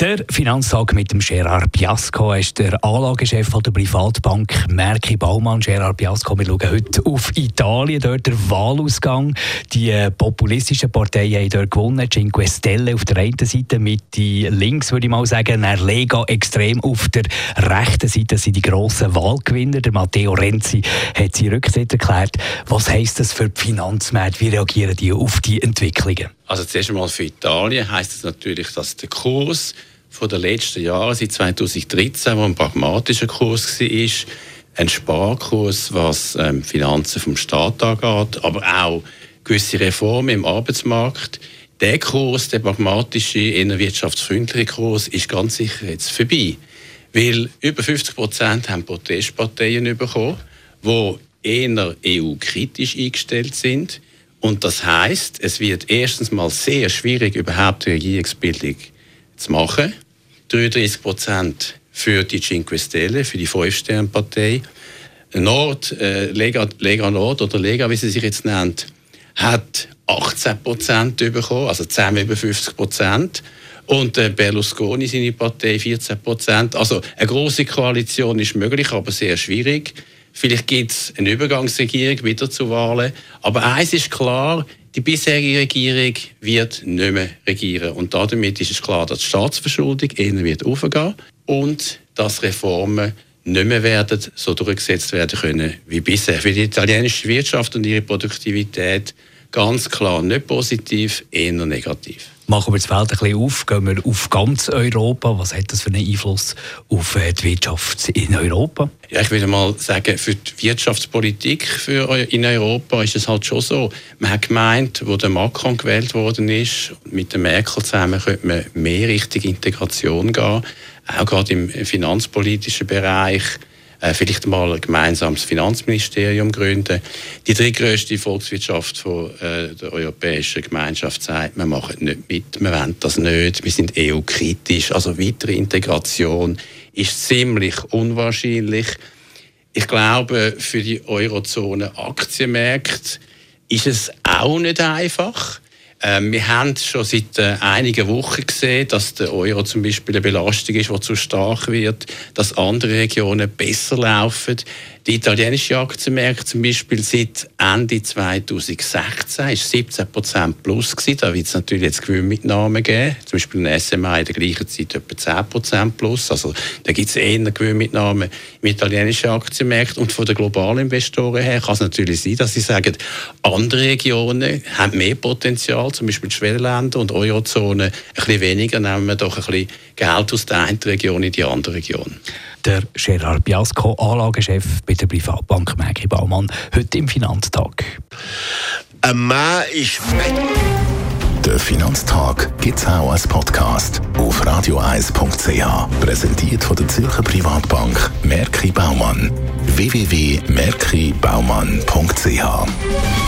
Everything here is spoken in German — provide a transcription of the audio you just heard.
der Finanztag mit dem Gerard Biasco er ist der Anlagechef der Privatbank Merki Baumann. Gerard Biasco, wir schauen heute auf Italien, dort der Wahlausgang. Die äh, populistischen Parteien haben dort gewonnen. Cinque Stelle auf der einen Seite, Mitte links würde ich mal sagen, der Lega extrem auf der rechten Seite sind die grossen Wahlgewinner. Der Matteo Renzi hat sie Rücktritt erklärt. Was heisst das für die Finanzmärkte? Wie reagieren die auf die Entwicklungen? Also zuerst einmal für Italien heißt es das natürlich, dass der Kurs von den letzten Jahren, seit 2013, wo ein pragmatischer Kurs war, ein Sparkurs, was ähm, Finanzen vom Staat angeht, aber auch gewisse Reformen im Arbeitsmarkt. Der Kurs, der pragmatische, eher wirtschaftsfreundliche Kurs, ist ganz sicher jetzt vorbei. Weil über 50 Prozent haben Protestparteien bekommen, die eher EU-kritisch eingestellt sind und das heißt, es wird erstens mal sehr schwierig, überhaupt die Regierungsbildung zu machen. 33 Prozent für die Cinque Stelle, für die Fünf-Sterne-Partei. Nord, äh, Lega, Lega Nord oder Lega, wie sie sich jetzt nennt, hat 18 Prozent bekommen, also zusammen über 50 Prozent. Und äh, Berlusconi, seine Partei, 14 Prozent. Also eine große Koalition ist möglich, aber sehr schwierig. Vielleicht gibt es eine Übergangsregierung wieder zu Wahlen. Aber eins ist klar, die bisherige Regierung wird nicht mehr regieren. Und damit ist es klar, dass die Staatsverschuldung eher wird aufgehen und dass Reformen nicht mehr werden so durchgesetzt werden können wie bisher. Für die italienische Wirtschaft und ihre Produktivität ganz klar nicht positiv, eher negativ. Machen wir das Feld ein bisschen auf, gehen wir auf ganz Europa. Was hat das für einen Einfluss auf äh, die Wirtschaft in Europa? Ja, ich würde mal sagen, für die Wirtschaftspolitik für in Europa ist es halt schon so. Man hat gemeint, wo der Macron gewählt worden ist, mit der Merkel zusammen könnte man mehr Richtung Integration gehen, auch gerade im finanzpolitischen Bereich äh, vielleicht mal ein gemeinsames Finanzministerium gründen. Die drittgrößte Volkswirtschaft von, äh, der Europäischen Gemeinschaft sagt, wir machen nicht mit, wir wollen das nicht, wir sind EU-kritisch. Also weitere Integration ist ziemlich unwahrscheinlich. Ich glaube, für die Eurozone Aktienmärkte ist es auch nicht einfach. Ähm, wir haben schon seit äh, einigen Wochen gesehen, dass der Euro zum Beispiel eine Belastung ist, die zu stark wird, dass andere Regionen besser laufen. Die italienische Aktienmärkte zum Beispiel seit Ende 2016 ist 17 Prozent plus gewesen. Da wird es natürlich jetzt Gewinnmitnahmen geben. Zum Beispiel ein SMA in der gleichen Zeit etwa 10 Prozent plus. Also da gibt es eher Gewinnmitnahmen im italienischen Aktienmarkt. Und von den globalen Investoren her kann es natürlich sein, dass sie sagen, andere Regionen haben mehr Potenzial, zum Beispiel die Schwellenländer und Eurozone ein bisschen weniger, nehmen wir doch ein bisschen Geld aus der einen Region in die andere Region der Gerard Biasco, Anlagechef bei der Privatbank Mägi Baumann, heute im Finanztag. Ein Mann ist Der Finanztag gibt es auch als Podcast auf radioeis.ch. Präsentiert von der Zürcher Privatbank Merki Baumann. www.merkibaumann.ch